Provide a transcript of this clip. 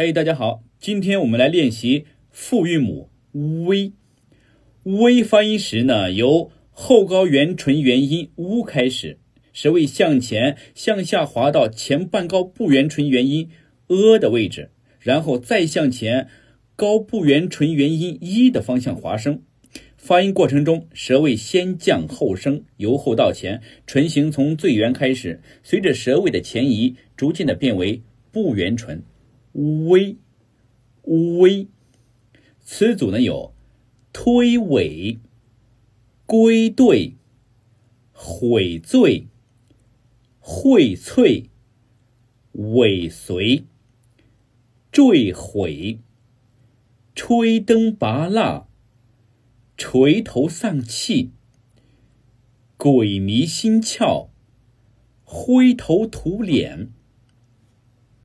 嘿，大家好，今天我们来练习复韵母微。微发音时呢，由后高元唇元音 “u” 开始，舌位向前、向下滑到前半高部元唇元音 “e” 的位置，然后再向前高部元唇元音 “i” 的方向滑升。发音过程中，舌位先降后升，由后到前，唇形从最圆开始，随着舌位的前移，逐渐的变为部元唇。微，微，词组呢有推诿、归队、悔罪、荟萃、尾随、坠毁、吹灯拔蜡、垂头丧气、鬼迷心窍、灰头土脸。